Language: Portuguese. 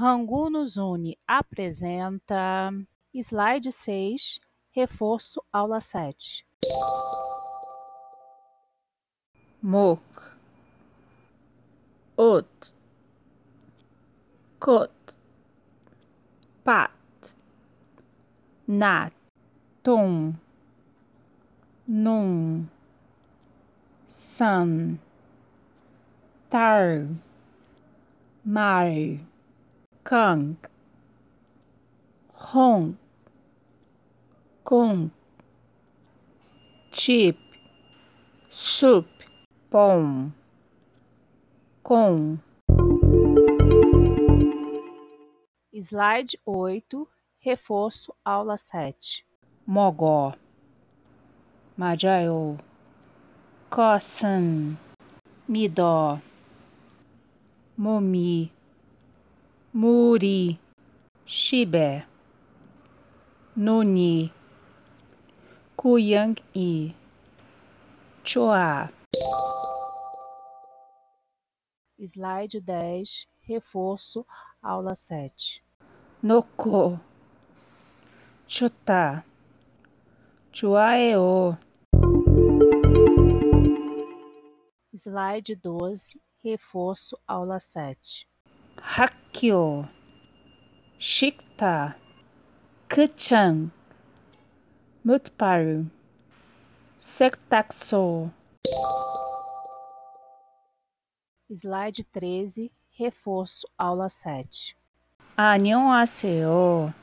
Rangu nos une apresenta slide seis, reforço aula sete. Mok, Ot, Kot, Pat, Nat, Tum, Num, San, Tar, Mar, Kang, Hong, Kung, Chip, Sup, Pom, Com. Slide oito, reforço aula sete. Mogó, Majayo, Kosan, Midó, Momi, Muri, Shibé, Nuni, Kuyang-i, Choá. Slide dez, reforço aula sete. Noko, Chutá, Chuaeo, Slide doze, reforço aula sete. Hakyo, Shikta, Kuchang, Mutparu, Sektaxo, Slide treze, reforço aula sete. Annyeonghaseyo.